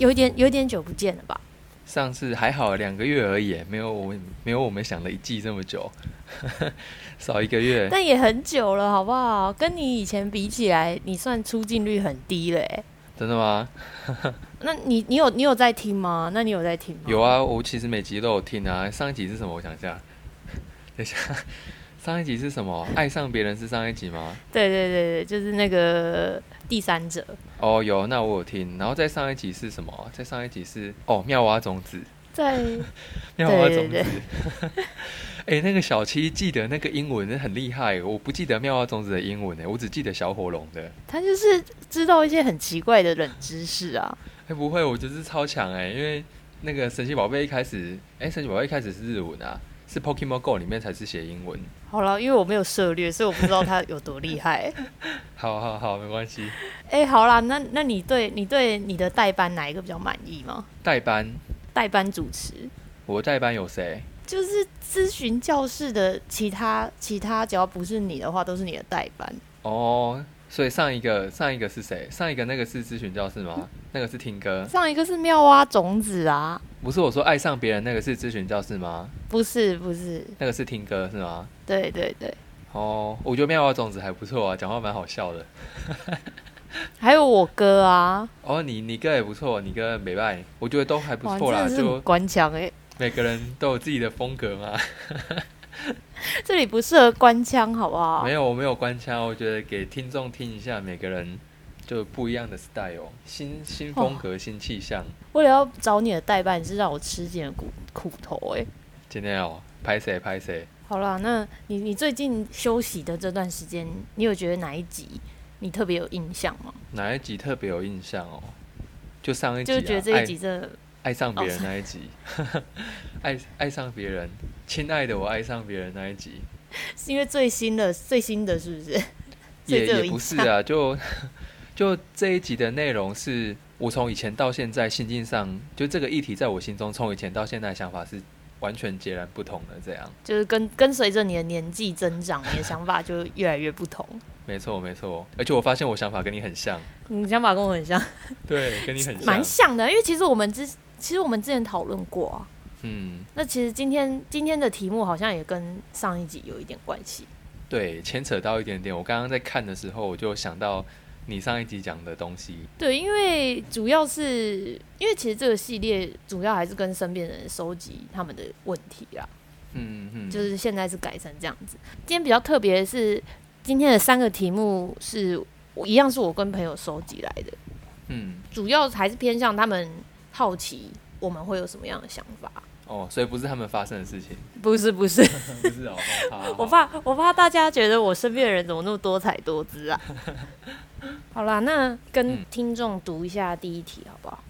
有点有点久不见了吧？上次还好两个月而已，没有我们没有我们想的一季这么久，少一个月。但也很久了，好不好？跟你以前比起来，你算出镜率很低嘞。真的吗？那你你有你有在听吗？那你有在听吗？有啊，我其实每集都有听啊。上一集是什么？我想一下，等一下，上一集是什么？爱上别人是上一集吗？对对对对，就是那个第三者。哦，有，那我有听。然后再上一集是什么？再上一集是哦，妙蛙种子。在 妙蛙种子。哎，那个小七记得那个英文很厉害，我不记得妙蛙种子的英文哎，我只记得小火龙的。他就是知道一些很奇怪的冷知识啊。哎，不会，我就是超强哎，因为那个神奇宝贝一开始，哎，神奇宝贝一开始是日文啊，是 Pokemon Go 里面才是写英文。好了，因为我没有涉猎，所以我不知道他有多厉害。好好好，没关系。哎，好啦，那那你对你对你的代班哪一个比较满意吗？代班，代班主持。我代班有谁？就是咨询教室的其他其他，只要不是你的话，都是你的代班。哦，所以上一个上一个是谁？上一个那个是咨询教室吗？那个是听歌。上一个是妙蛙种子啊。不是我说爱上别人那个是咨询教室吗？不是不是，那个是听歌是吗？对对对。哦，我觉得妙蛙种子还不错啊，讲话蛮好笑的。还有我哥啊。哦，你你哥也不错，你哥美拜，我觉得都还不错啦，就关腔哎。每个人都有自己的风格嘛，这里不适合官腔，好不好？没有，我没有官腔，我觉得给听众听一下，每个人就不一样的 style，新新风格、新气象。为了要找你的代办，是让我吃尽苦苦头哎。今天哦，拍谁拍谁。好啦，那你你最近休息的这段时间，你有觉得哪一集你特别有印象吗？哪一集特别有印象哦？就上一集，就觉得这一集真的。爱上别人那一集，爱爱上别人，亲爱的我爱上别人那一集，是因为最新的最新的是不是？也也不是啊，就就这一集的内容是我从以前到现在心境上，就这个议题在我心中从以前到现在想法是完全截然不同的，这样就是跟跟随着你的年纪增长，你的想法就越来越不同。没错没错，而且我发现我想法跟你很像，你想法跟我很像，对，跟你很蛮像的，因为其实我们之。其实我们之前讨论过啊，嗯，那其实今天今天的题目好像也跟上一集有一点关系，对，牵扯到一点点。我刚刚在看的时候，我就想到你上一集讲的东西。对，因为主要是因为其实这个系列主要还是跟身边人收集他们的问题啦，嗯嗯，就是现在是改成这样子。今天比较特别的是，今天的三个题目是我一样是我跟朋友收集来的，嗯，主要还是偏向他们。好奇我们会有什么样的想法？哦，所以不是他们发生的事情，不是不是 不是哦。我怕我怕大家觉得我身边的人怎么那么多彩多姿啊？好啦，那跟听众读一下第一题好不好？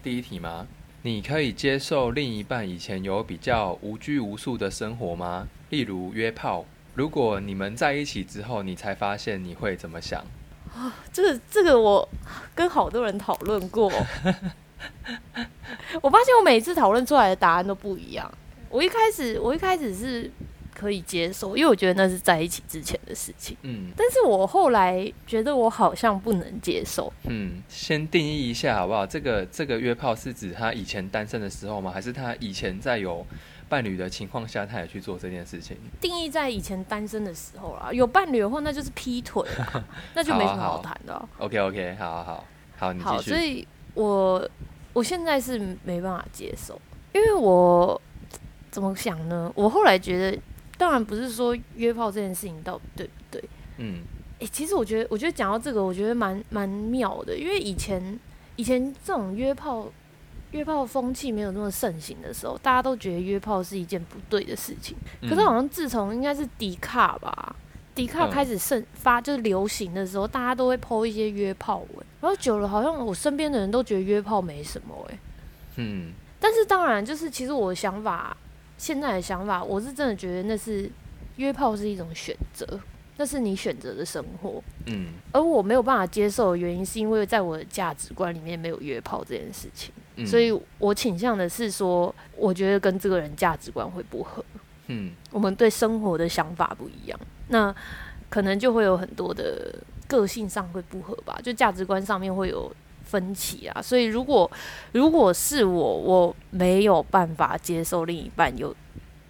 第一题吗？你可以接受另一半以前有比较无拘无束的生活吗？例如约炮。如果你们在一起之后，你才发现，你会怎么想？啊，这个这个我跟好多人讨论过。我发现我每次讨论出来的答案都不一样。我一开始，我一开始是可以接受，因为我觉得那是在一起之前的事情。嗯，但是我后来觉得我好像不能接受。嗯，先定义一下好不好？这个这个约炮是指他以前单身的时候吗？还是他以前在有伴侣的情况下，他也去做这件事情？定义在以前单身的时候啦，有伴侣的话，那就是劈腿，那就没什么好谈的。OK OK，好好好，好你继续。所以我。我现在是没办法接受，因为我怎么想呢？我后来觉得，当然不是说约炮这件事情到底对不对？嗯，哎，其实我觉得，我觉得讲到这个，我觉得蛮蛮妙的，因为以前以前这种约炮约炮风气没有那么盛行的时候，大家都觉得约炮是一件不对的事情。可是好像自从应该是迪卡吧。迪卡开始盛发就是流行的时候，大家都会 PO 一些约炮文，然后久了好像我身边的人都觉得约炮没什么哎，嗯，但是当然就是其实我的想法，现在的想法，我是真的觉得那是约炮是一种选择，那是你选择的生活，嗯，而我没有办法接受的原因是因为在我的价值观里面没有约炮这件事情，所以我倾向的是说，我觉得跟这个人价值观会不合，嗯，我们对生活的想法不一样。那可能就会有很多的个性上会不合吧，就价值观上面会有分歧啊。所以如果如果是我，我没有办法接受另一半有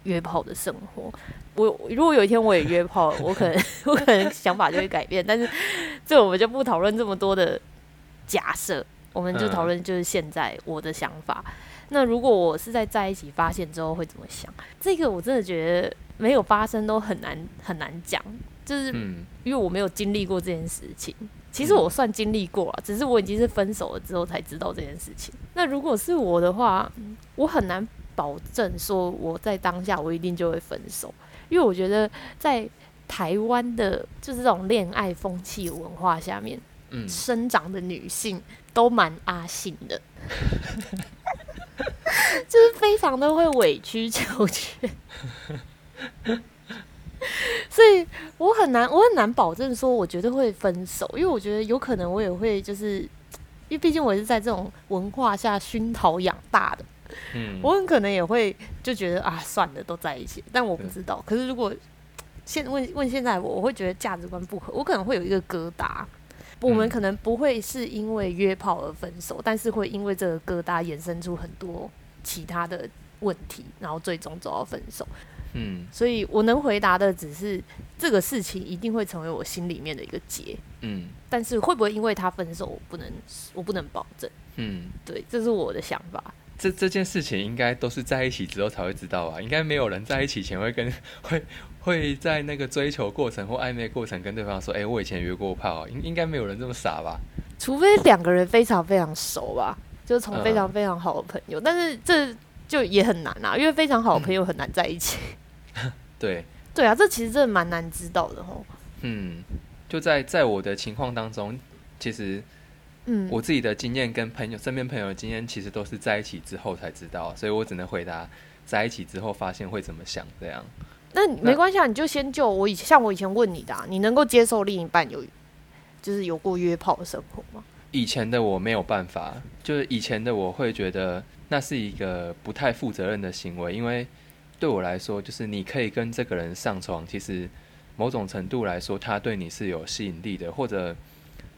约炮的生活。我如果有一天我也约炮，我可能 我可能想法就会改变。但是这我们就不讨论这么多的假设，我们就讨论就是现在我的想法。那如果我是在在一起发现之后会怎么想？这个我真的觉得没有发生都很难很难讲，就是因为我没有经历过这件事情。其实我算经历过了，只是我已经是分手了之后才知道这件事情。那如果是我的话，我很难保证说我在当下我一定就会分手，因为我觉得在台湾的就是这种恋爱风气文化下面，生长的女性都蛮阿信的。就是非常的会委曲求全，所以我很难，我很难保证说我绝对会分手，因为我觉得有可能我也会，就是因为毕竟我是在这种文化下熏陶养大的，嗯，我很可能也会就觉得啊，算了，都在一起，但我不知道。可是如果现问问现在我，我会觉得价值观不合，我可能会有一个疙瘩。我们可能不会是因为约炮而分手，但是会因为这个疙瘩衍生出很多其他的问题，然后最终走到分手。嗯，所以我能回答的只是这个事情一定会成为我心里面的一个结。嗯，但是会不会因为他分手，我不能，我不能保证。嗯，对，这是我的想法。这这件事情应该都是在一起之后才会知道吧？应该没有人在一起前会跟 会。会在那个追求过程或暧昧过程跟对方说：“哎，我以前约过炮。”应应该没有人这么傻吧？除非两个人非常非常熟吧，就是从非常非常好的朋友。但是这就也很难啊，因为非常好的朋友很难在一起。对对啊，这其实真的蛮难知道的哦。嗯，就在在我的情况当中，其实嗯，我自己的经验跟朋友身边朋友的经验，其实都是在一起之后才知道，所以我只能回答在一起之后发现会怎么想这样。那没关系啊，你就先就我以像我以前问你的，你能够接受另一半有就是有过约炮的生活吗？以前的我没有办法，就是以前的我会觉得那是一个不太负责任的行为，因为对我来说，就是你可以跟这个人上床，其实某种程度来说，他对你是有吸引力的，或者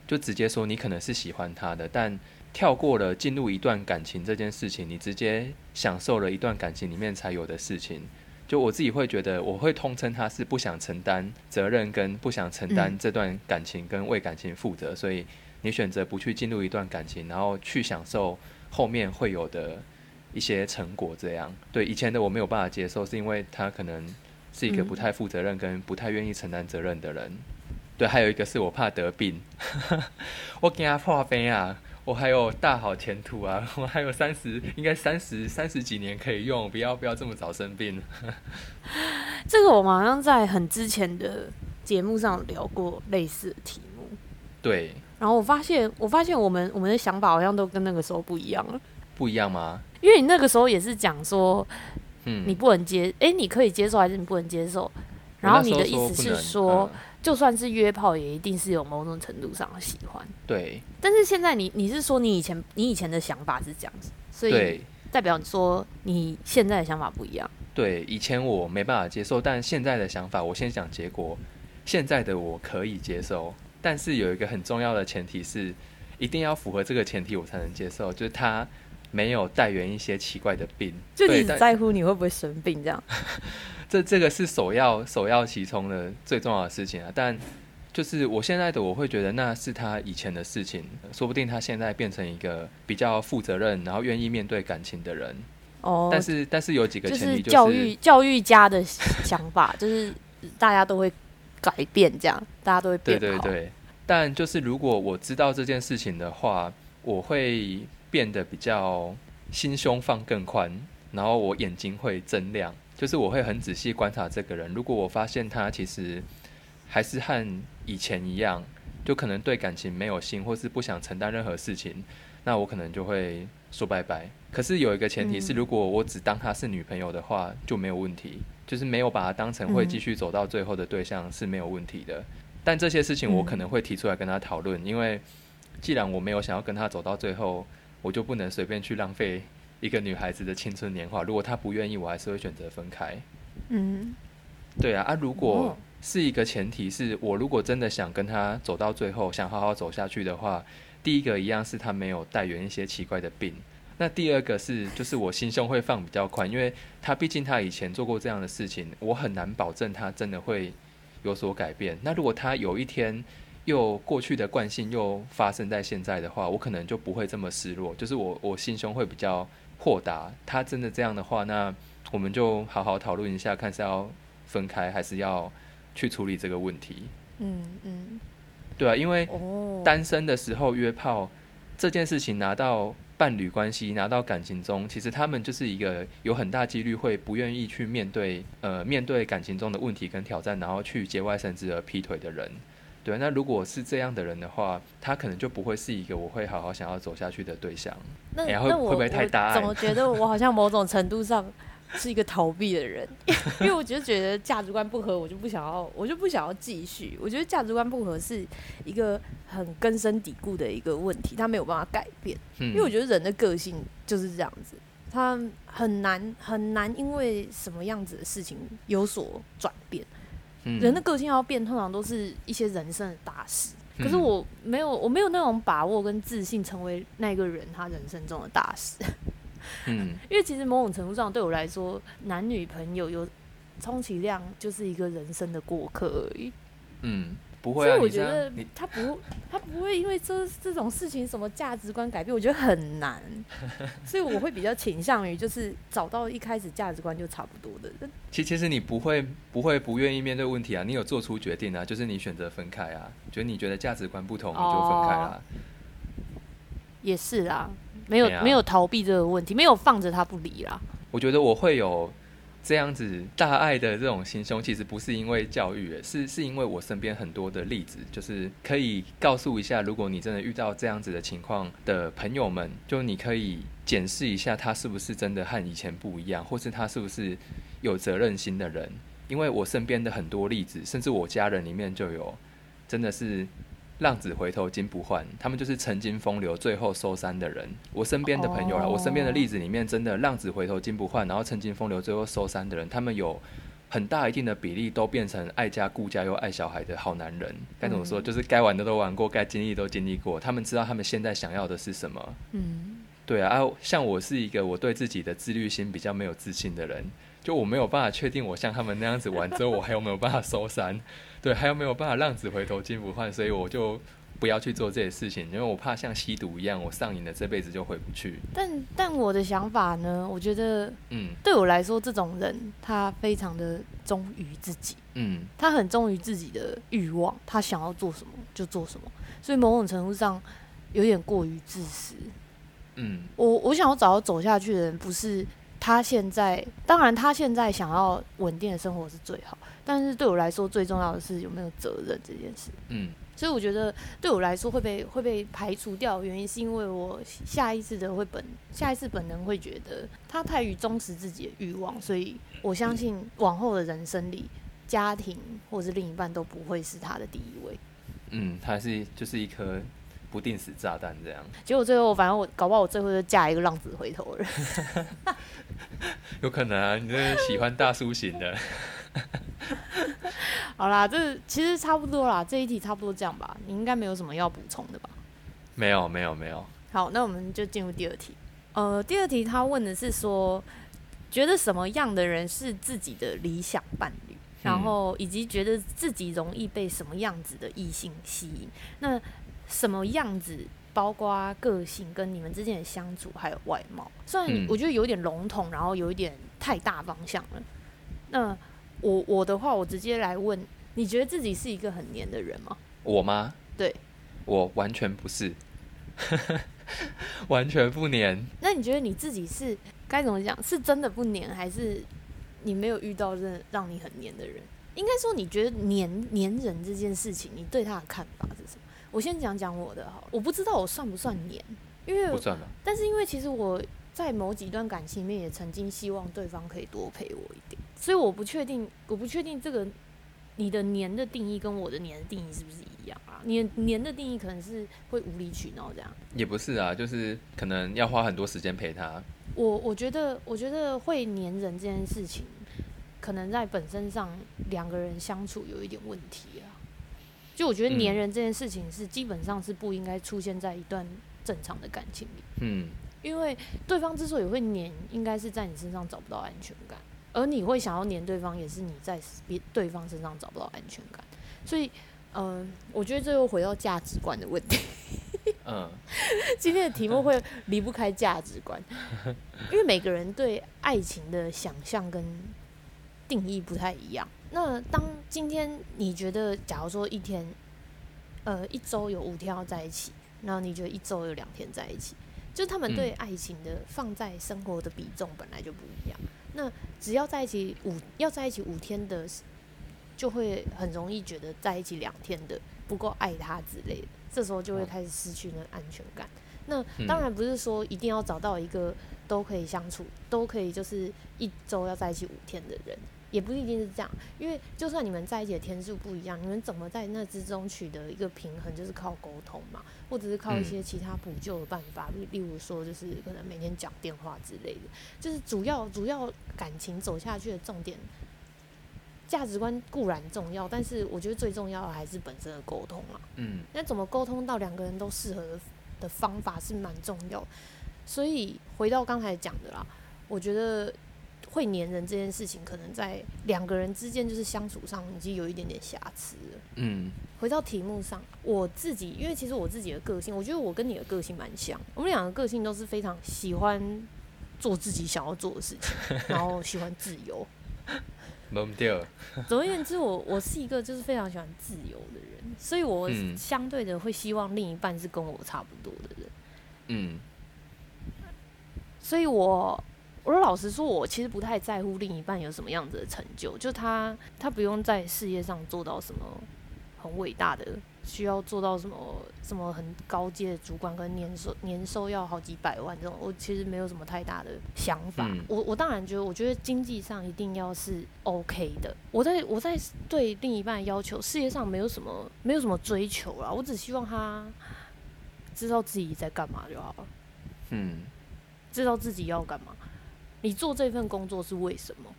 就直接说你可能是喜欢他的，但跳过了进入一段感情这件事情，你直接享受了一段感情里面才有的事情。就我自己会觉得，我会通称他是不想承担责任，跟不想承担这段感情跟为感情负责，所以你选择不去进入一段感情，然后去享受后面会有的一些成果。这样对以前的我没有办法接受，是因为他可能是一个不太负责任跟不太愿意承担责任的人。对，还有一个是我怕得病，我给他破病啊。我还有大好前途啊！我还有三十，应该三十三十几年可以用，不要不要这么早生病。这个我们好像在很之前的节目上聊过类似的题。对。然后我发现，我发现我们我们的想法好像都跟那个时候不一样了。不一样吗？因为你那个时候也是讲说，嗯，你不能接，哎，你可以接受还是你不能接受？然后你的意思是说。就算是约炮，也一定是有某种程度上的喜欢。对。但是现在你你是说你以前你以前的想法是这样子，所以代表说你现在的想法不一样。对，以前我没办法接受，但现在的想法，我先讲结果。现在的我可以接受，但是有一个很重要的前提是，一定要符合这个前提，我才能接受，就是他没有带源一些奇怪的病。就你只在乎你会不会生病这样。这这个是首要首要其冲的最重要的事情啊！但就是我现在的我会觉得那是他以前的事情，说不定他现在变成一个比较负责任，然后愿意面对感情的人。哦，但是但是有几个前提，就是教育教育家的想法，就是大家都会改变，这样大家都会变对对对。但就是如果我知道这件事情的话，我会变得比较心胸放更宽，然后我眼睛会增亮。就是我会很仔细观察这个人，如果我发现他其实还是和以前一样，就可能对感情没有心，或是不想承担任何事情，那我可能就会说拜拜。可是有一个前提是，如果我只当她是女朋友的话，就没有问题，就是没有把他当成会继续走到最后的对象是没有问题的。但这些事情我可能会提出来跟他讨论，因为既然我没有想要跟他走到最后，我就不能随便去浪费。一个女孩子的青春年华，如果她不愿意，我还是会选择分开。嗯，对啊，啊，如果是一个前提是我如果真的想跟他走到最后，想好好走下去的话，第一个一样是他没有带源一些奇怪的病。那第二个是，就是我心胸会放比较宽，因为他毕竟他以前做过这样的事情，我很难保证他真的会有所改变。那如果他有一天又过去的惯性又发生在现在的话，我可能就不会这么失落，就是我我心胸会比较豁达。他真的这样的话，那我们就好好讨论一下，看是要分开还是要去处理这个问题。嗯嗯，对啊，因为哦，单身的时候约炮这件事情拿到伴侣关系，拿到感情中，其实他们就是一个有很大几率会不愿意去面对呃面对感情中的问题跟挑战，然后去节外生枝而劈腿的人。对，那如果是这样的人的话，他可能就不会是一个我会好好想要走下去的对象。那哎呀会那我会不会太大怎么觉得我好像某种程度上是一个逃避的人？因为我就觉得价值观不合，我就不想要，我就不想要继续。我觉得价值观不合是一个很根深蒂固的一个问题，他没有办法改变。嗯，因为我觉得人的个性就是这样子，他很难很难因为什么样子的事情有所转变。嗯人的个性要变，通常都是一些人生的大事。可是嗯我没有，我没有那种把握跟自信成为那个人他人生中的大事。嗯 因为其实某种程度上，对我来说，男女朋友有充其量就是一个人生的过客而已。嗯，不会啊，以我觉得他不，他不会因为这这种事情什么价值观改变，我觉得很难。所以我会比较倾向于就是找到一开始价值观就差不多的人。其其实你不会不会不愿意面对问题啊，你有做出决定啊，就是你选择分开啊，觉得你觉得价值观不同，你就分开啦。也是啦，没有、啊没有逃避这个问题，没有放着他不理啦。我觉得我会有这样子大爱的这种心胸，其实不是因为教育，是是因为我身边很多的例子，就是可以告诉一下，如果你真的遇到这样子的情况的朋友们，就你可以检视一下他是不是真的和以前不一样，或是他是不是有责任心的人。因为我身边的很多例子，甚至我家人里面就有，真的是浪子回头金不换，他们就是曾经风流，最后收山的人。我身边的朋友啦，哦我身边的例子里面，真的浪子回头金不换，然后曾经风流，最后收山的人，他们有很大一定的比例都变成爱家顾家又爱小孩的好男人。该怎么说？嗯就是该玩的都玩过，该经历都经历过，他们知道他们现在想要的是什么。嗯，对啊，啊，像我是一个我对自己的自律心比较没有自信的人，就我没有办法确定我像他们那样子玩之后，我还有没有办法收山，对，还有没有办法浪子回头金不换，所以我就不要去做这些事情，因为我怕像吸毒一样，我上瘾了这辈子就回不去。但但我的想法呢，我觉得嗯对我来说，这种人他非常的忠于自己，嗯他很忠于自己的欲望，他想要做什么就做什么，所以某种程度上有点过于自私。嗯我我想要找到走下去的人，不是他现在，当然他现在想要稳定的生活是最好，但是对我来说最重要的是有没有责任这件事。嗯所以我觉得对我来说会被会被排除掉，的原因是因为我下意识的会本下意识本能会觉得他太于忠实自己的欲望，所以我相信往后的人生里，家庭或是另一半都不会是他的第一位。嗯，他是就是一颗不定时炸弹这样，结果最后，反正我搞不好我最后就嫁一个浪子回头的人。有可能啊，你真的喜欢大叔型的。好啦，这其实差不多啦，这一题差不多这样吧。你应该没有什么要补充的吧？没有没有没有，好，那我们就进入第二题。呃，第二题他问的是说，觉得什么样的人是自己的理想伴侣，然后以及觉得自己容易被什么样子的异性吸引。那什么样子，包括个性跟你们之间的相处，还有外貌。虽然嗯我觉得有点笼统，然后有一点太大方向了。那我我的话，我直接来问，你觉得自己是一个很黏的人吗？我吗？对，我完全不是，完全不黏。那你觉得你自己是该怎么讲？是真的不黏，还是你没有遇到真的让你很黏的人？应该说，你觉得黏黏人这件事情，你对他的看法是什么？我先讲讲我的好了，我不知道我算不算黏，因为不算吧？但是因为其实我在某几段感情里面也曾经希望对方可以多陪我一点，所以我不确定，我不确定这个你的黏的定义跟我的黏的定义是不是一样啊？你的黏的定义可能是会无理取闹这样。也不是啊，就是可能要花很多时间陪他。我我觉得，我觉得会黏人这件事情，可能在本身上两个人相处有一点问题啊。就我觉得嗯。黏人这件事情是基本上是不应该出现在一段正常的感情里，嗯。因为对方之所以会粘，应该是在你身上找不到安全感，而你会想要粘对方，也是你在别对方身上找不到安全感。所以，嗯、我觉得这又回到价值观的问题。嗯。今天的题目会离不开价值观，因为每个人对爱情的想象跟定义不太一样。那当今天你觉得，假如说一天，呃，一周有五天要在一起，然后你觉得一周有两天在一起，就他们对爱情的放在生活的比重本来就不一样。那只要在一起五要在一起五天的，就会很容易觉得在一起两天的不够爱他之类的，这时候就会哦开始失去那安全感。那嗯当然不是说一定要找到一个都可以相处、都可以就是一周要在一起五天的人，也不一定是这样。因为就算你们在一起的天数不一样，你们怎么在那之中取得一个平衡，就是靠沟通嘛，或者是靠一嗯些其他补救的办法，例例如说就是可能每天讲电话之类的。就是主要主要感情走下去的重点，价值观固然重要，但是我觉得最重要的还是本身的沟通啊。嗯那怎么沟通到两个人都适合的的方法是蛮重要的。所以回到刚才讲的啦，我觉得会黏人这件事情，可能在两个人之间就是相处上已经有一点点瑕疵了。嗯回到题目上，我自己因为其实我自己的个性，我觉得我跟你的个性蛮像，我们两个个性都是非常喜欢做自己想要做的事情，然后喜欢自由。懵掉，总而言之，我我是一个就是非常喜欢自由的人，所以我嗯相对的会希望另一半是跟我差不多的人。嗯所以我我说老实说，我其实不太在乎另一半有什么样子的成就，就他他不用在事业上做到什么很伟大的，需要做到什么什么很高阶的主管，跟年收年收要好几百万这种，我其实没有什么太大的想法。嗯我我当然觉得，我觉得经济上一定要是 OK 的。我在我在对另一半要求，事业上没有什么没有什么追求啦，我只希望他知道自己在干嘛就好了。嗯知道自己要干嘛。你做这份工作是为什么？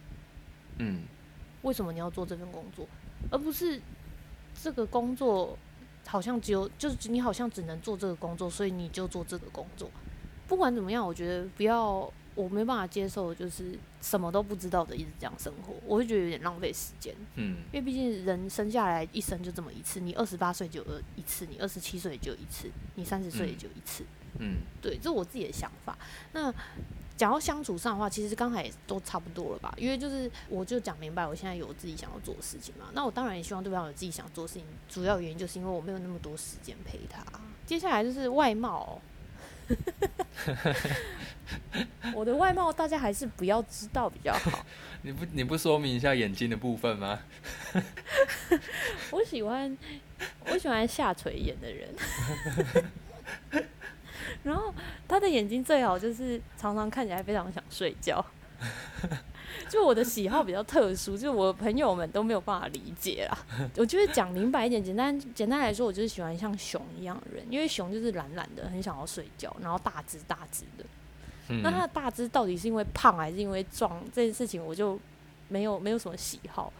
嗯为什么你要做这份工作，而不是这个工作好像只有就是你好像只能做这个工作，所以你就做这个工作。不管怎么样，我觉得不要，我没办法接受，就是什么都不知道的一直这样生活，我会觉得有点浪费时间。嗯因为毕竟人生下来一生就这么一次，你二十八岁就有一次，你二十七岁就一次，你三十岁也就一次。嗯对，这是我自己的想法。那讲到相处上的话，其实刚才也都差不多了吧？因为就是我就讲明白，我现在有自己想要做的事情嘛。那我当然也希望对方有自己想做的事情，主要原因就是因为我没有那么多时间陪他。接下来就是外貌哦、我的外貌大家还是不要知道比较好。你不你不说明一下眼睛的部分吗？我喜欢我喜欢下垂眼的人，然后他的眼睛最好就是常常看起来非常想睡觉。就我的喜好比较特殊，就是我朋友们都没有办法理解啦。我就是讲明白一点，简单简单来说，我就是喜欢像熊一样的人，因为熊就是懒懒的，很想要睡觉，然后大只大只的。嗯那他的大只到底是因为胖还是因为壮这件事情，我就没有没有什么喜好。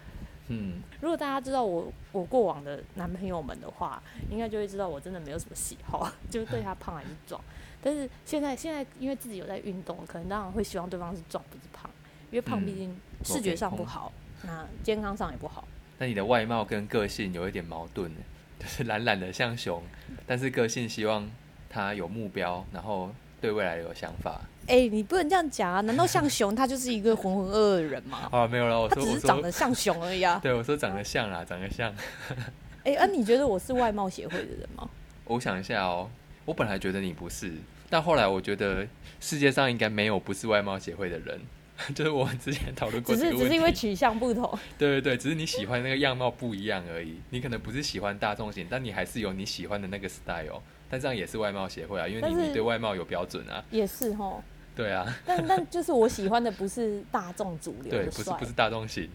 嗯如果大家知道我我过往的男朋友们的话，应该就会知道我真的没有什么喜好，就是对他胖还是壮。但是现在现在因为自己有在运动，可能当然会希望对方是壮不是胖，因为胖嗯毕竟视觉上不好，那健康上也不好。那你的外貌跟个性有一点矛盾，就是懒懒的像熊，但是个性希望他有目标，然后对未来有想法。哎、你不能这样讲啊！难道像熊他就是一个浑浑噩噩的人吗？啊，没有了，我说只是长得像熊而已啊！对我说长得像啦，长得像。哎、啊，你觉得我是外貌协会的人吗？我想一下哦，我本来觉得你不是，但后来我觉得世界上应该没有不是外貌协会的人，就是我们之前讨论过只。是只是因为取向不同。对对对，只是你喜欢那个样貌不一样而已。你可能不是喜欢大众型，但你还是有你喜欢的那个 style。但这样也是外貌协会啊，因为你你对外貌有标准啊。也是哦，对啊，但但就是我喜欢的不是大众主流对，不是不。是大众型。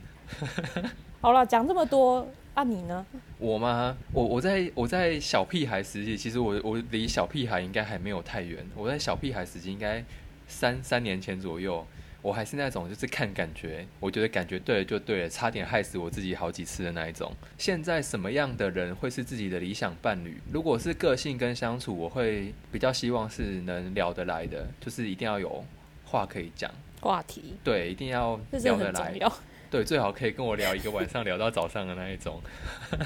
好了，讲这么多，啊你呢？我吗？我我在我在小屁孩时期，其实我我离小屁孩应该还没有太远。我在小屁孩时期，应该三三年前左右，我还是那种就是看感觉，我觉得感觉对了就对了，差点害死我自己好几次的那一种。现在什么样的人会是自己的理想伴侣？如果是个性跟相处，我会比较希望是能聊得来的，就是一定要有话可以讲，话题对，一定要聊得来。对，最好可以跟我聊一个晚上，聊到早上的那一种。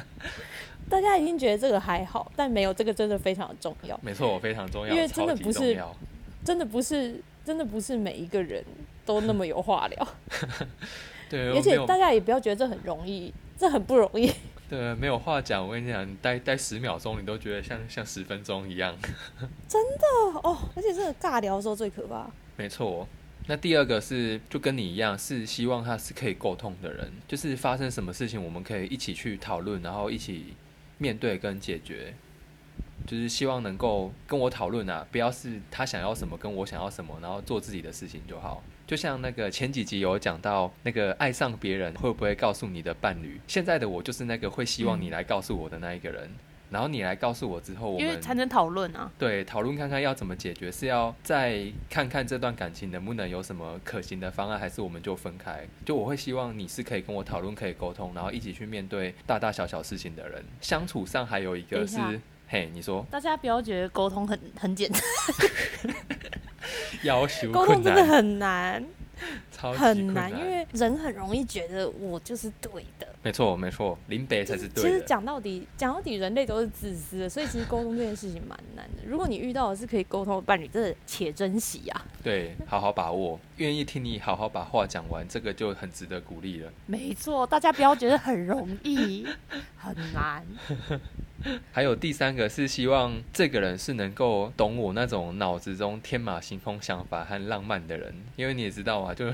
大家已经觉得这个还好，但没有这个真的非常的重要。没错，非常重要，因为真的不是。真的不是，真的不是每一个人都那么有话聊，对，而且大家也不要觉得这很容易，这很不容易。对没有话讲，我跟你讲，你待待十秒钟，你都觉得像像十分钟一样。真的哦，而且这个尬聊的时候最可怕。没错。那第二个是就跟你一样，是希望他是可以沟通的人，就是发生什么事情，我们可以一起去讨论，然后一起面对跟解决。就是希望能够跟我讨论啊，不要是他想要什么跟我想要什么，然后做自己的事情就好。就像那个前几集有讲到，那个爱上别人会不会告诉你的伴侣？现在的我就是那个会希望你来告诉我的那一个人，然后你来告诉我之后，我因为们才能讨论啊。对，讨论看看要怎么解决，是要再看看这段感情能不能有什么可行的方案，还是我们就分开？就我会希望你是可以跟我讨论、可以沟通，然后一起去面对大大小小事情的人。相处上还有一个是嘿，你说大家不要觉得沟通很很简单，要求沟通，真的很难超级很难，因为人很容易觉得我就是对的。没错没错，林北才是对的其实。讲到底，讲到底，人类都是自私的，所以其实沟通这件事情蛮难的。如果你遇到的是可以沟通的伴侣，真的且珍惜啊！对，好好把握，愿意听你好好把话讲完，这个就很值得鼓励了。没错，大家不要觉得很容易，很难。还有第三个是希望这个人是能够懂我那种脑子中天马行空想法和浪漫的人，因为你也知道啊，就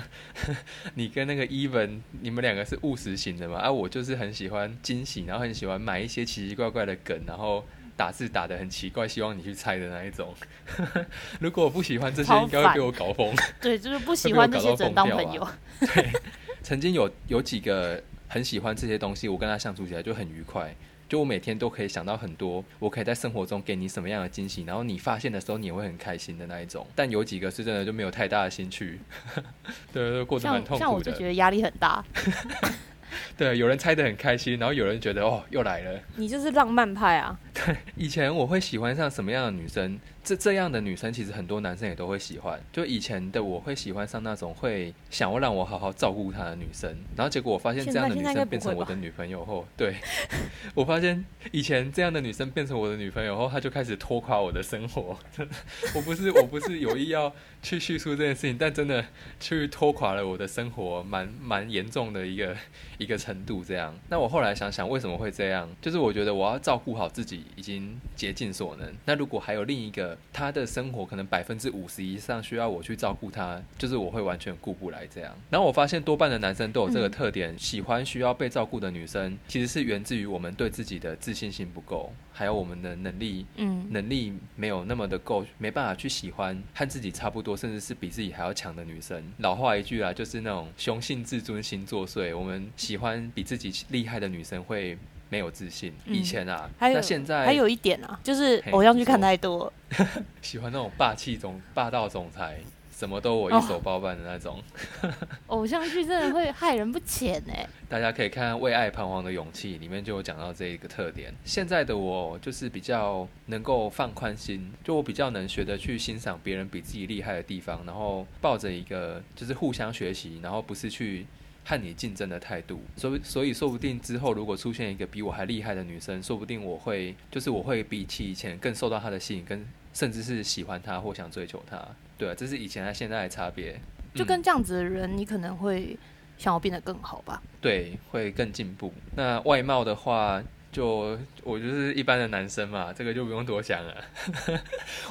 你跟那个 Even，你们两个是务实型的嘛，啊，我就是很喜欢惊喜，然后很喜欢买一些奇奇怪怪的梗，然后打字打的很奇怪，希望你去猜的那一种。如果我不喜欢这些，应该会被我搞疯。对，就是不喜欢这些，只能当朋友。对，曾经有有几个很喜欢这些东西，我跟他相处起来就很愉快。就我每天都可以想到很多，我可以在生活中给你什么样的惊喜，然后你发现的时候你也会很开心的那一种。但有几个是真的就没有太大的兴趣，对 对，过得蛮痛像像我。就觉得压力很大。对，有人猜得很开心，然后有人觉得哦又来了。你就是浪漫派啊，对以前我会喜欢上什么样的女生？这这样的女生其实很多男生也都会喜欢。就以前的我会喜欢上那种会想要让我好好照顾她的女生，然后结果我发现这样的女生变成我的女朋友后，对我发现以前这样的女生变成我的女朋友后，她就开始拖垮我的生活。我不是我不是有意要去叙述这件事情，但真的去拖垮了我的生活，蛮蛮严重的一个一个程度。这样，那我后来想想为什么会这样，就是我觉得我要照顾好自己已经竭尽所能。那如果还有另一个，他的生活可能百分之五十以上需要我去照顾他，就是我会完全顾不来这样。然后我发现多半的男生都有这个特点，喜欢需要被照顾的女生，其实是源自于我们对自己的自信心不够，还有我们的能力嗯，能力没有那么的够，没办法去喜欢和自己差不多，甚至是比自己还要强的女生。老话一句啊，就是那种雄性自尊心作祟，我们喜欢比自己厉害的女生会没有自信。嗯以前啊，还有那现在还有一点啊，就是偶像剧看太多，喜欢那种霸气总霸道总裁，什么都我哦一手包办的那种。偶像剧真的会害人不浅哎、大家可以看《为爱彷徨的勇气》，里面就有讲到这一个特点。现在的我就是比较能够放宽心，就我比较能学得去欣赏别人比自己厉害的地方，然后抱着一个就是互相学习，然后不是去和你竞争的态度。所以，所以说不定之后如果出现一个比我还厉害的女生，说不定我会就是我会比起以前更受到她的吸引，跟甚至是喜欢她或想追求她。对啊，这是以前和现在的差别。嗯就跟这样子的人，你可能会想要变得更好吧。对，会更进步。那外貌的话，就我就是一般的男生嘛，这个就不用多想了。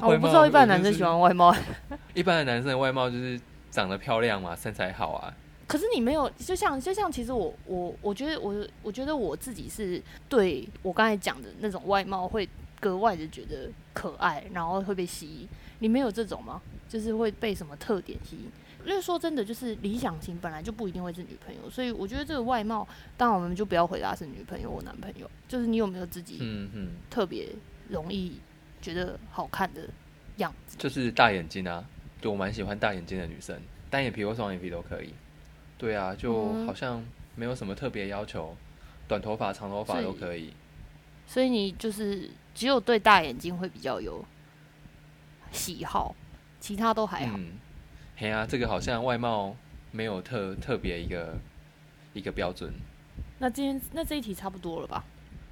哦 我不知道一般男生喜欢外貌，一般的男生的外貌就是长得漂亮嘛，身材好啊。可是你没有，就像就像其实我我我觉得我我觉得我自己是对我刚才讲的那种外貌会格外的觉得可爱，然后会被吸引。你没有这种吗？就是会被什么特点吸引？因为说真的，就是理想型本来就不一定会是女朋友，所以我觉得这个外貌，当然我们就不要回答是女朋友或男朋友，就是你有没有自己嗯嗯，特别容易觉得好看的样子？就是大眼睛啊，就我蛮喜欢大眼睛的女生。单眼皮或双眼皮都可以。对啊，就嗯好像没有什么特别要求，短头发、长头发都可以。所以你就是只有对大眼睛会比较有喜好，其他都还好。嗯，嘿啊，这个好像外貌没有特特别一个一个标准。那今天那这一题差不多了吧？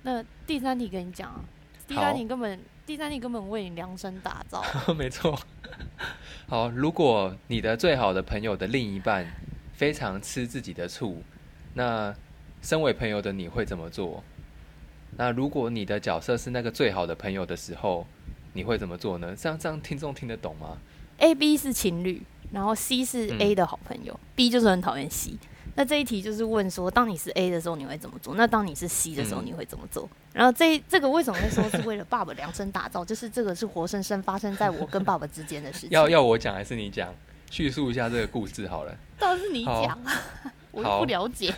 那第三题跟你讲啊，第三题根本第三题根本为你量身打造。没错。好，如果你的最好的朋友的另一半非常吃自己的醋，那身为朋友的你会怎么做？那如果你的角色是那个最好的朋友的时候，你会怎么做呢？这样这样听众听得懂吗？A、B 是情侣，然后 C 是嗯 A 的好朋友、b 就是很讨厌 C。那这一题就是问说，当你是 A 的时候你会怎么做？那当你是 C 的时候嗯你会怎么做？然后这这个为什么会说是为了爸爸量身打造？就是这个是活生生发生在我跟爸爸之间的事情。要要我讲还是你讲？叙述一下这个故事好了。倒是你讲啊，我又不了解，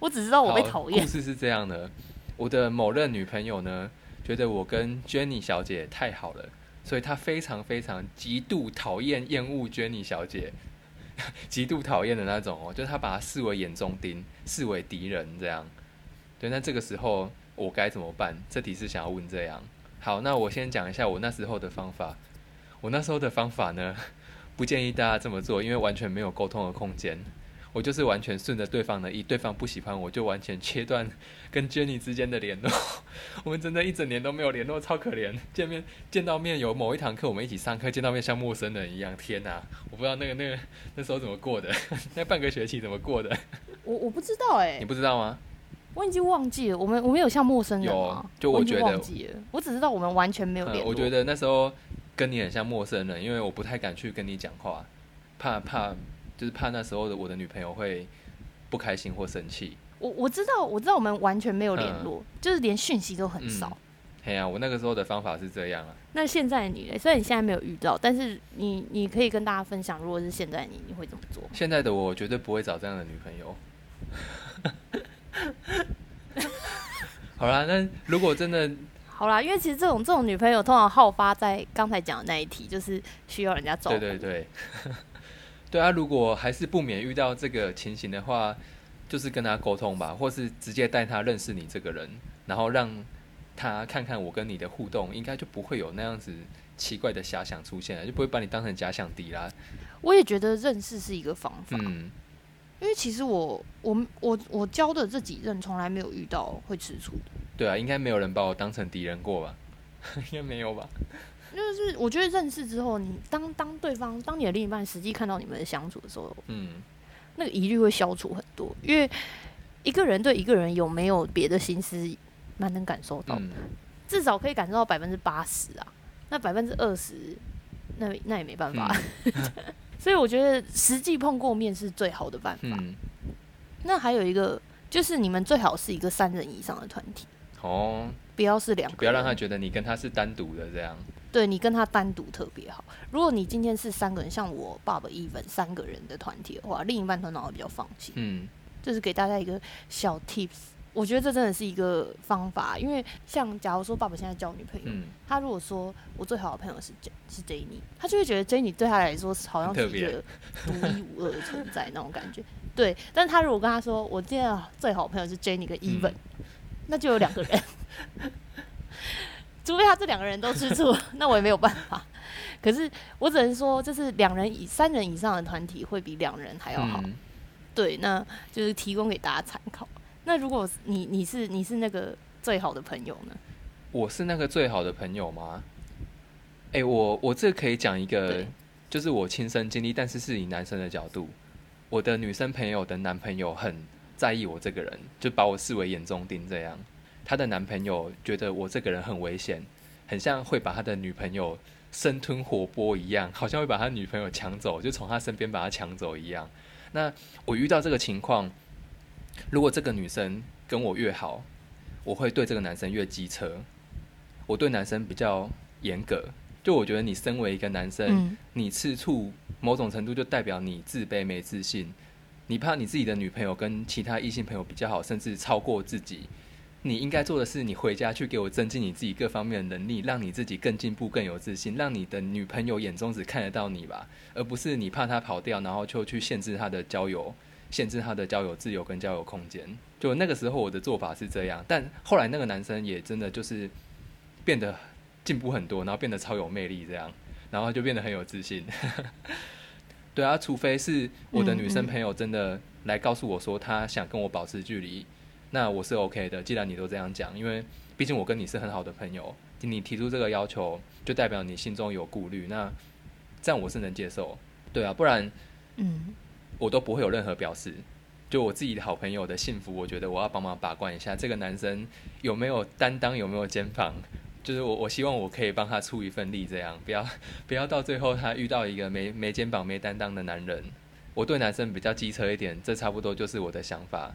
我只知道我被讨厌故。事是这样的，我的某任女朋友呢，觉得我跟 Jenny 小姐太好了，所以她非常非常极度讨厌厌恶 Jenny 小姐，极度讨厌的那种哦，就是她把她视为眼中钉，视为敌人这样。对，那这个时候我该怎么办？这题是想要问这样。好，那我先讲一下我那时候的方法。我那时候的方法呢，不建议大家这么做，因为完全没有沟通的空间。我就是完全顺着对方的意，对方不喜欢我就完全切断跟 Jenny 之间的联络。我们真的一整年都没有联络，超可怜。见面见到面有某一堂课我们一起上课，见到面像陌生人一样。天哪，我不知道那个那个那时候怎么过的，那半个学期怎么过的，我我不知道哎、你不知道吗？我已经忘记了，我们我们有像陌生人有吗？就我觉得我只知道我们完全没有联嗯，络。我觉得那时候跟你很像陌生人，因为我不太敢去跟你讲话，怕怕就是怕那时候的我的女朋友会不开心或生气。我我知道我知道我们完全没有联嗯络，就是连讯息都很少。哎呀、我那个时候的方法是这样啊。那现在你嘞？虽然你现在没有遇到，但是你你可以跟大家分享，如果是现在你，你会怎么做？现在的我绝对不会找这样的女朋友。好啦，那如果真的好啦，因为其实这种这种女朋友通常好发在刚才讲的那一题，就是需要人家照顾。对对对，对啊，如果还是不免遇到这个情形的话，就是跟他沟通吧，或是直接带他认识你这个人，然后让他看看我跟你的互动，应该就不会有那样子奇怪的遐想出现了，就不会把你当成假想敌啦。我也觉得认识是一个方法，嗯，因为其实我我我我教的这几任从来没有遇到会吃醋的，对啊，应该没有人把我当成敌人过吧？应该没有吧？就是我觉得认识之后，你当当对方当你的另一半实际看到你们的相处的时候，嗯，那个疑虑会消除很多，因为一个人对一个人有没有别的心思，蛮能感受到的，嗯，至少可以感受到百分之八十啊，那百分之二十，那那也没办法。所以我觉得实际碰过面是最好的办法。嗯，那还有一个就是你们最好是一个三人以上的团体，哦，不要是两个，不要让他觉得你跟他是单独的这样。对你跟他单独特别好。如果你今天是三个人，像我爸爸 even 三个人的团体的话，另一半头脑会比较放心。嗯这是给大家一个小 tips，我觉得这真的是一个方法，因为像假如说爸爸现在交女朋友，嗯，他如果说我最好的朋友是 J 是 Jenny，他就会觉得 Jenny 对他来说好像是一个独一无二的存在那种感觉。对，但他如果跟他说我今天的最好的朋友是 Jenny 跟 Even，、那就有两个人，除非他这两个人都吃醋，那我也没有办法。可是我只能说，就是两人以三人以上的团体会比两人还要好。嗯对，那就是提供给大家参考。那如果你你是你是那个最好的朋友呢？我是那个最好的朋友吗？哎、我我这可以讲一个，就是我亲身经历，但是是以男生的角度，我的女生朋友的男朋友很在意我这个人，就把我视为眼中钉这样。她的男朋友觉得我这个人很危险，很像会把他的女朋友生吞活剥一样，好像会把他女朋友抢走，就从他身边把他抢走一样。那我遇到这个情况，如果这个女生跟我越好，我会对这个男生越机车。我对男生比较严格，就我觉得你身为一个男生，嗯，你吃醋某种程度就代表你自卑没自信，你怕你自己的女朋友跟其他异性朋友比较好，甚至超过自己，你应该做的是，你回家去给我增进你自己各方面的能力，让你自己更进步、更有自信，让你的女朋友眼中只看得到你吧，而不是你怕她跑掉，然后就去限制她的交友，限制他的交友自由跟交友空间。就那个时候我的做法是这样，但后来那个男生也真的就是变得进步很多，然后变得超有魅力，这样，然后就变得很有自信。对啊，除非是我的女生朋友真的来告诉我说她想跟我保持距离。那我是 OK 的，既然你都这样讲，因为毕竟我跟你是很好的朋友，你提出这个要求，就代表你心中有顾虑，那这样我是能接受，对啊，不然，嗯，我都不会有任何表示。就我自己的好朋友的幸福，我觉得我要帮忙把关一下，这个男生有没有担当，有没有肩膀，就是我我希望我可以帮他出一份力，这样不要不要到最后他遇到一个没没肩膀、没担当的男人。我对男生比较机车一点，这差不多就是我的想法。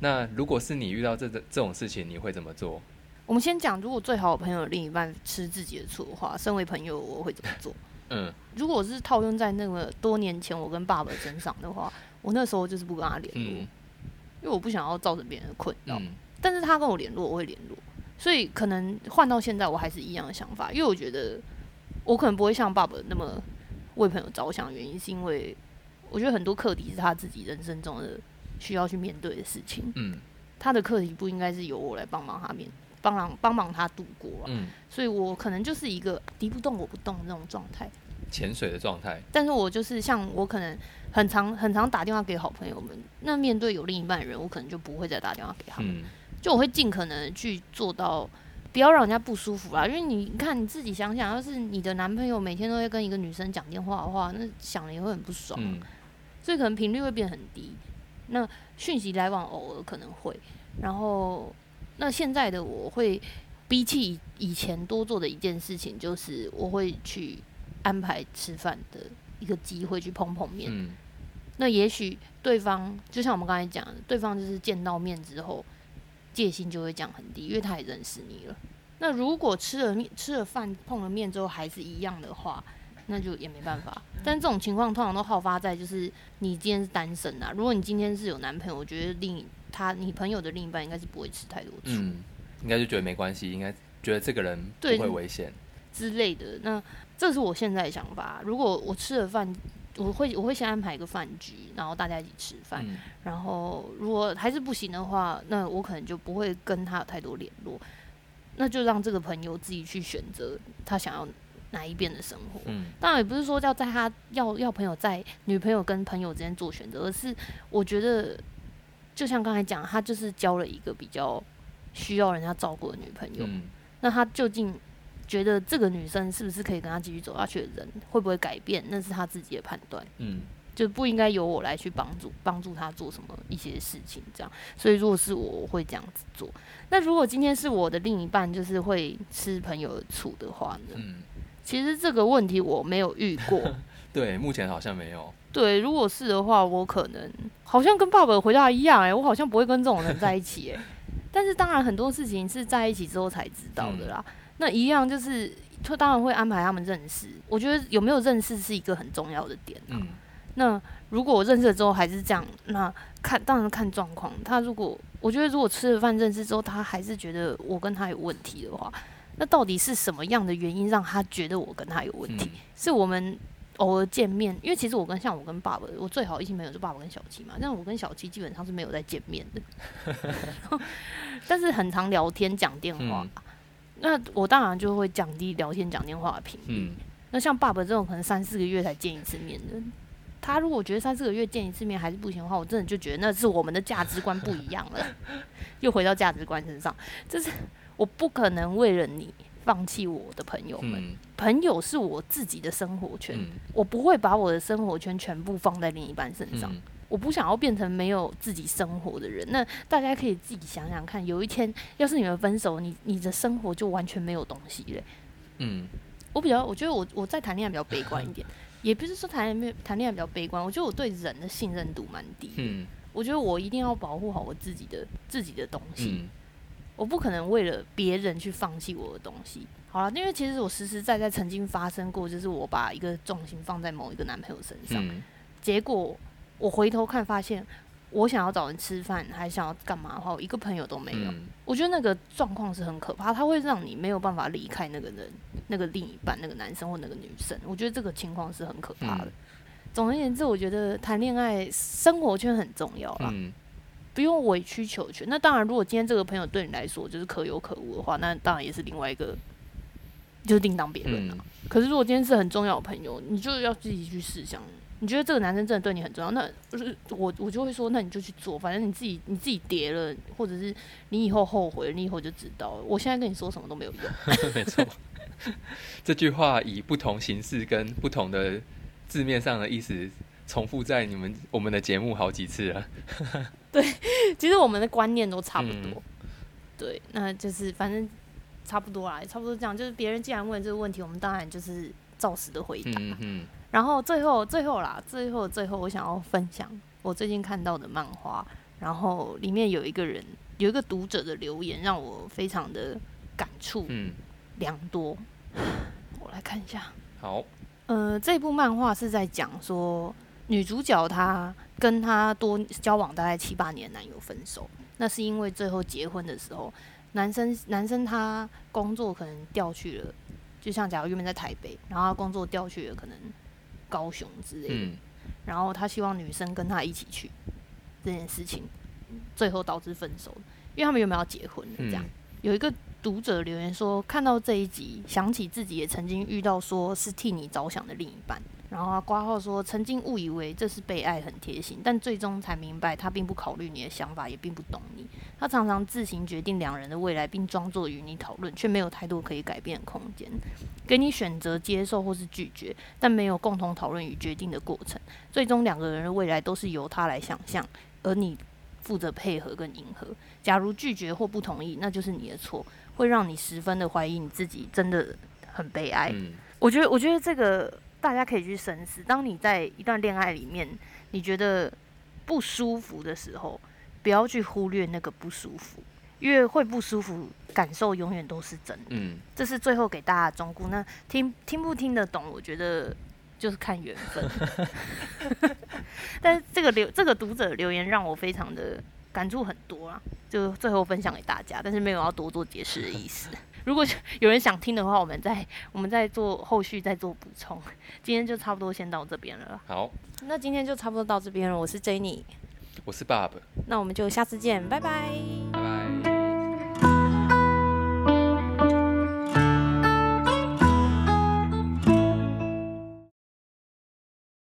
那如果是你遇到这这这种事情，你会怎么做？我们先讲，如果最好的朋友另一半吃自己的醋的话，身为朋友我会怎么做？嗯，如果是套用在那个多年前我跟爸爸身上的话，我那时候就是不跟他联络，因为我不想要造成别人的困扰。但是他跟我联络，我会联络，所以可能换到现在我还是一样的想法，因为我觉得我可能不会像爸爸那么为朋友着想，原因是因为我觉得很多课题是他自己人生中的。需要去面对的事情，嗯，他的课题不应该是由我来帮忙他面，帮忙帮忙他度过啊，嗯，所以我可能就是一个敌不动我不动那种状态，潜水的状态。但是我就是像我可能很常很常打电话给好朋友们，那面对有另一半的人，我可能就不会再打电话给他们，就我会尽可能去做到不要让人家不舒服啦，因为你看你自己想想，要是你的男朋友每天都会跟一个女生讲电话的话，那想了也会很不爽，所以可能频率会变很低。那讯息来往偶尔可能会，然后那现在的我会比起以前多做的一件事情，就是我会去安排吃饭的一个机会去碰碰面。嗯，那也许对方就像我们刚才讲的，对方就是见到面之后戒心就会降很低，因为他也认识你了。那如果吃了面、吃了饭、碰了面之后还是一样的话，那就也没办法，但这种情况通常都好发在就是你今天是单身啊。如果你今天是有男朋友，我觉得另他你朋友的另一半应该是不会吃太多醋，应该就觉得没关系，应该觉得这个人不会危险之类的。那这是我现在的想法。如果我吃了饭，我会我会先安排一个饭局，然后大家一起吃饭。然后如果还是不行的话，那我可能就不会跟他有太多联络，那就让这个朋友自己去选择他想要。哪一边的生活？嗯，当然也不是说要在他要要朋友在女朋友跟朋友之间做选择，而是我觉得，就像刚才讲，他就是交了一个比较需要人家照顾的女朋友。嗯，那他究竟觉得这个女生是不是可以跟他继续走下去的人，会不会改变？那是他自己的判断。嗯，就不应该由我来去帮助帮助他做什么一些事情，这样。所以如果是我，我会这样子做。那如果今天是我的另一半，就是会吃朋友的醋的话呢？嗯。其实这个问题我没有遇过，对，目前好像没有。对，如果是的话，我可能好像跟爸爸回答一样，哎，我好像不会跟这种人在一起，哎。但是当然很多事情是在一起之后才知道的啦。那一样就是，他当然会安排他们认识。我觉得有没有认识是一个很重要的点啊。那如果我认识了之后还是这样，那看当然看状况。他如果我觉得如果吃了饭认识之后，他还是觉得我跟他有问题的话。那到底是什么样的原因让他觉得我跟他有问题？是我们偶尔见面，因为其实我跟像我跟爸爸，我最好异性朋友就爸爸跟小七嘛。但我跟小七基本上是没有在见面的，但是很常聊天讲电话。那我当然就会降低聊天讲电话的频率。那像爸爸这种可能三四个月才见一次面的，他如果觉得三四个月见一次面还是不行的话，我真的就觉得那是我们的价值观不一样了。又回到价值观身上，就是。我不可能为了你放弃我的朋友们，朋友是我自己的生活圈，我不会把我的生活圈全部放在另一半身上。我不想要变成没有自己生活的人。那大家可以自己想想看，有一天要是你们分手，你你的生活就完全没有东西嘞。嗯，我比较，我觉得我我在谈恋爱比较悲观一点，也不是说谈恋爱谈恋爱比较悲观，我觉得我对人的信任度蛮低。嗯，我觉得我一定要保护好我自己的自己的东西。我不可能为了别人去放弃我的东西。好了，因为其实我实实在在曾经发生过，就是我把一个重心放在某一个男朋友身上，结果我回头看发现，我想要找人吃饭，还想要干嘛的话，我一个朋友都没有。嗯我觉得那个状况是很可怕，它会让你没有办法离开那个人、那个另一半、那个男生或那个女生。我觉得这个情况是很可怕的。嗯总而言之，我觉得谈恋爱生活圈很重要啦，嗯不用委曲求全。那当然，如果今天这个朋友对你来说就是可有可无的话，那当然也是另外一个，就是另当别论了。嗯可是如果今天是很重要的朋友，你就要自己去试想。你觉得这个男生真的对你很重要，那就是我我就会说，那你就去做，反正你自己你自己跌了，或者是你以后后悔，你以后就知道了。我现在跟你说什么都没有用。没错。这句话以不同形式跟不同的字面上的意思重复在你们我们的节目好几次了。对其实我们的观念都差不多。嗯对，那就是反正差不多啦，差不多这样。就是别人既然问这个问题，我们当然就是照实的回答。嗯嗯然后最后最后啦，最后最后我想要分享我最近看到的漫画，然后里面有一个人有一个读者的留言让我非常的感触嗯，良多。我来看一下，好，呃，这部漫画是在讲说女主角她跟她多交往大概七八年的男友分手，那是因为最后结婚的时候，男生男生他工作可能调去了，就像假如原本在台北，然后他工作调去了可能高雄之类的，嗯。然后他希望女生跟他一起去这件事情，最后导致分手，因为他们原本要结婚了这样。嗯有一个读者留言说，看到这一集，想起自己也曾经遇到说是替你着想的另一半，然后啊挂号说，曾经误以为这是被爱很贴心，但最终才明白他并不考虑你的想法，也并不懂你。他常常自行决定两人的未来，并装作与你讨论，却没有太多可以改变的空间，给你选择接受或是拒绝，但没有共同讨论与决定的过程。最终两个人的未来都是由他来想象，而你负责配合跟迎合。假如拒绝或不同意，那就是你的错，会让你十分的怀疑你自己，真的很悲哀。嗯我觉得，我觉得这个大家可以去深思。当你在一段恋爱里面，你觉得不舒服的时候，不要去忽略那个不舒服，因为会不舒服，感受永远都是真的。嗯这是最后给大家的忠告。那听听不听得懂，我觉得就是看缘分。但是这个留这个读者留言让我非常的感触很多啊，就最后分享给大家，但是没有要多做解释的意思。如果有人想听的话，我们再我们再做后续再做补充。今天就差不多先到这边了，好，那今天就差不多到这边了。我是 Jenny，我是爸爸。那我们就下次见，拜拜拜拜。